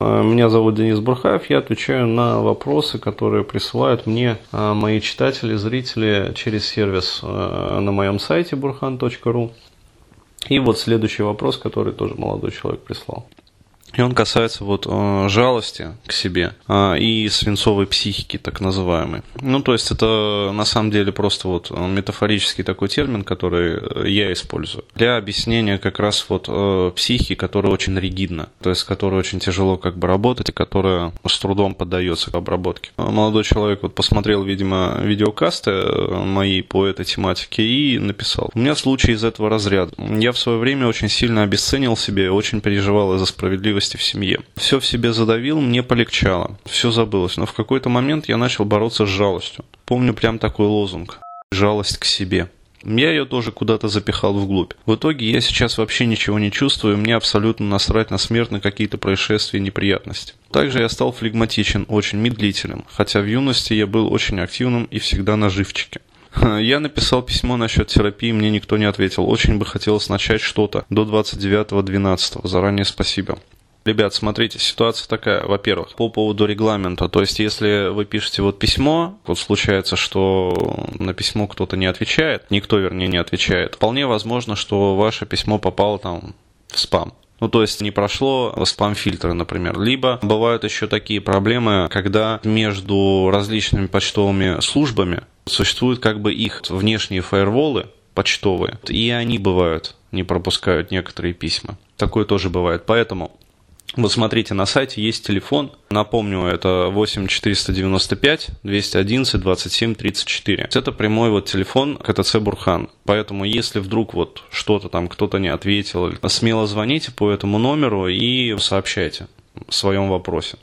Э, меня зовут Денис Бурхаев, я отвечаю на вопросы, которые присылают мне э, мои читатели, зрители через сервис э, на моем сайте burhan.ru. И вот следующий вопрос, который тоже молодой человек прислал. И он касается вот э, жалости к себе э, и свинцовой психики, так называемой. Ну, то есть это на самом деле просто вот метафорический такой термин, который э, я использую для объяснения как раз вот э, психики, которая очень ригидна, то есть которая очень тяжело как бы работать и которая с трудом поддается обработке. Молодой человек вот посмотрел, видимо, видеокасты э, мои по этой тематике и написал. У меня случай из этого разряда. Я в свое время очень сильно обесценил себе, очень переживал из-за справедливости справедливости в семье. Все в себе задавил, мне полегчало, все забылось, но в какой-то момент я начал бороться с жалостью. Помню прям такой лозунг «жалость к себе». Я ее тоже куда-то запихал вглубь. В итоге я сейчас вообще ничего не чувствую, мне абсолютно насрать на смерть, на какие-то происшествия и неприятности. Также я стал флегматичен, очень медлителен, хотя в юности я был очень активным и всегда на живчике. Я написал письмо насчет терапии, мне никто не ответил. Очень бы хотелось начать что-то до 29.12. Заранее спасибо. Ребят, смотрите, ситуация такая, во-первых, по поводу регламента. То есть, если вы пишете вот письмо, вот случается, что на письмо кто-то не отвечает, никто, вернее, не отвечает, вполне возможно, что ваше письмо попало там в спам. Ну, то есть не прошло спам-фильтры, например. Либо бывают еще такие проблемы, когда между различными почтовыми службами существуют как бы их внешние фаерволы почтовые, и они бывают, не пропускают некоторые письма. Такое тоже бывает. Поэтому вот смотрите, на сайте есть телефон. Напомню, это 8 495 211 27 34. Это прямой вот телефон КТЦ Бурхан. Поэтому, если вдруг вот что-то там кто-то не ответил, смело звоните по этому номеру и сообщайте в своем вопросе.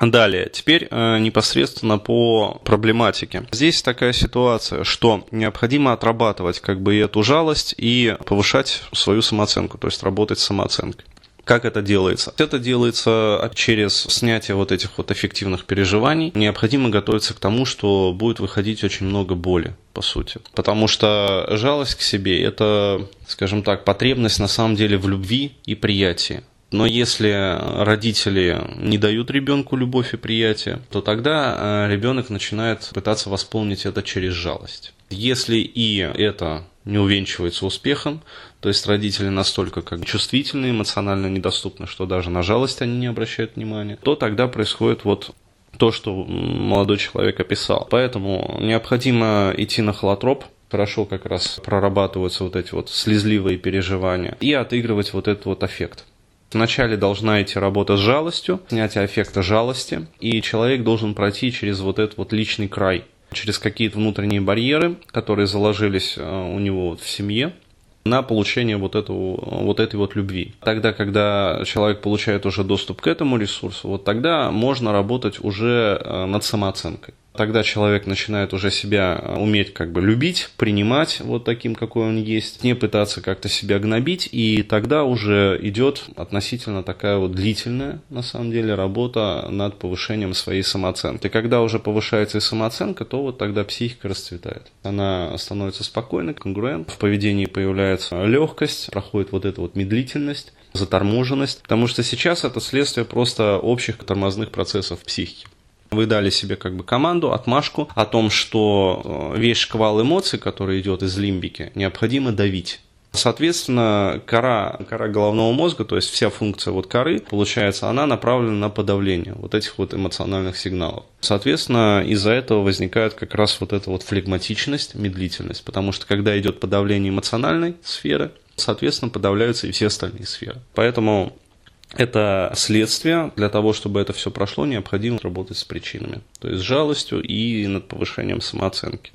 Далее, теперь э, непосредственно по проблематике. Здесь такая ситуация, что необходимо отрабатывать как бы эту жалость и повышать свою самооценку, то есть работать с самооценкой. Как это делается? Это делается через снятие вот этих вот эффективных переживаний. Необходимо готовиться к тому, что будет выходить очень много боли, по сути. Потому что жалость к себе – это, скажем так, потребность на самом деле в любви и приятии. Но если родители не дают ребенку любовь и приятие, то тогда э, ребенок начинает пытаться восполнить это через жалость. Если и это не увенчивается успехом, то есть родители настолько как чувствительны, эмоционально недоступны, что даже на жалость они не обращают внимания, то тогда происходит вот то, что молодой человек описал. Поэтому необходимо идти на холотроп, хорошо как раз прорабатываются вот эти вот слезливые переживания и отыгрывать вот этот вот эффект. Вначале должна идти работа с жалостью, снятие эффекта жалости, и человек должен пройти через вот этот вот личный край – через какие-то внутренние барьеры, которые заложились э, у него в семье, на получение вот, этого, вот этой вот любви. Тогда, когда человек получает уже доступ к этому ресурсу, вот тогда можно работать уже э, над самооценкой тогда человек начинает уже себя э, уметь как бы любить, принимать вот таким, какой он есть, не пытаться как-то себя гнобить, и тогда уже идет относительно такая вот длительная, на самом деле, работа над повышением своей самооценки. И когда уже повышается и самооценка, то вот тогда психика расцветает. Она становится спокойной, конгруент, в поведении появляется легкость, проходит вот эта вот медлительность, заторможенность, потому что сейчас это следствие просто общих тормозных процессов психики. Вы дали себе как бы команду, отмашку о том, что э, весь шквал эмоций, который идет из лимбики, необходимо давить. Соответственно, кора, кора головного мозга, то есть вся функция вот коры, получается, она направлена на подавление вот этих вот эмоциональных сигналов. Соответственно, из-за этого возникает как раз вот эта вот флегматичность, медлительность, потому что когда идет подавление эмоциональной сферы, соответственно, подавляются и все остальные сферы. Поэтому это следствие. Для того, чтобы это все прошло, необходимо работать с причинами. То есть с жалостью и над повышением самооценки.